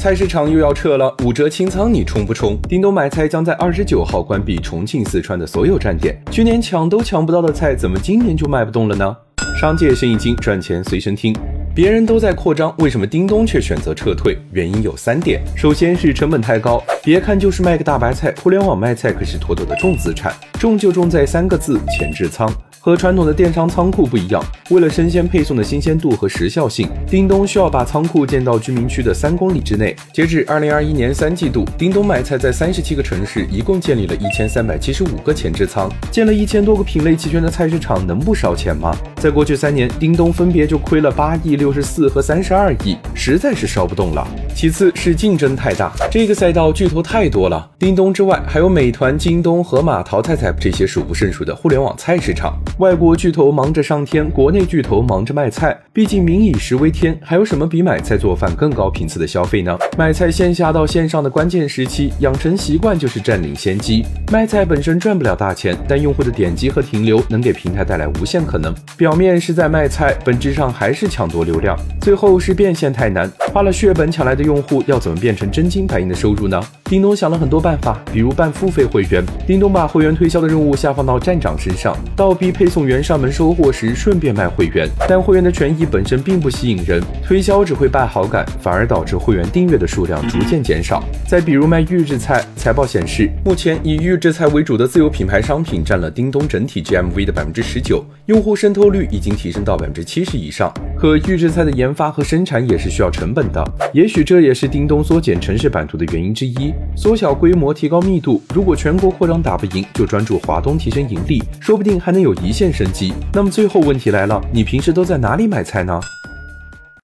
菜市场又要撤了，五折清仓，你冲不冲？叮咚买菜将在二十九号关闭重庆、四川的所有站点。去年抢都抢不到的菜，怎么今年就卖不动了呢？商界生意经，赚钱随身听。别人都在扩张，为什么叮咚却选择撤退？原因有三点：首先是成本太高，别看就是卖个大白菜，互联网卖菜可是妥妥的重资产，重就重在三个字：前置仓。和传统的电商仓库不一样，为了生鲜配送的新鲜度和时效性，叮咚需要把仓库建到居民区的三公里之内。截至二零二一年三季度，叮咚买菜在三十七个城市一共建立了一千三百七十五个前置仓，建了一千多个品类齐全的菜市场，能不烧钱吗？在过去三年，叮咚分别就亏了八亿、六十四和三十二亿，实在是烧不动了。其次是竞争太大，这个赛道巨头太多了，叮咚之外还有美团、京东、盒马、淘菜菜这些数不胜数的互联网菜市场。外国巨头忙着上天，国内巨头忙着卖菜。毕竟民以食为天，还有什么比买菜做饭更高频次的消费呢？买菜线下到线上的关键时期，养成习惯就是占领先机。卖菜本身赚不了大钱，但用户的点击和停留能给平台带来无限可能。表面是在卖菜，本质上还是抢夺流量。最后是变现太难，花了血本抢来的用户要怎么变成真金白银的收入呢？叮咚想了很多办法，比如办付费会员。叮咚把会员推销的任务下放到站长身上，倒逼配送员上门收货时顺便卖会员。但会员的权益本身并不吸引人，推销只会败好感，反而导致会员订阅的数量逐渐减少。再比如卖预制菜，财报显示，目前以预制菜为主的自有品牌商品占了叮咚整体 GMV 的百分之十九，用户渗透率已经提升到百分之七十以上。可预制菜的研发和生产也是需要成本的，也许这也是叮咚缩减城市版图的原因之一。缩小规模，提高密度。如果全国扩张打不赢，就专注华东提升盈利，说不定还能有一线生机。那么最后问题来了，你平时都在哪里买菜呢？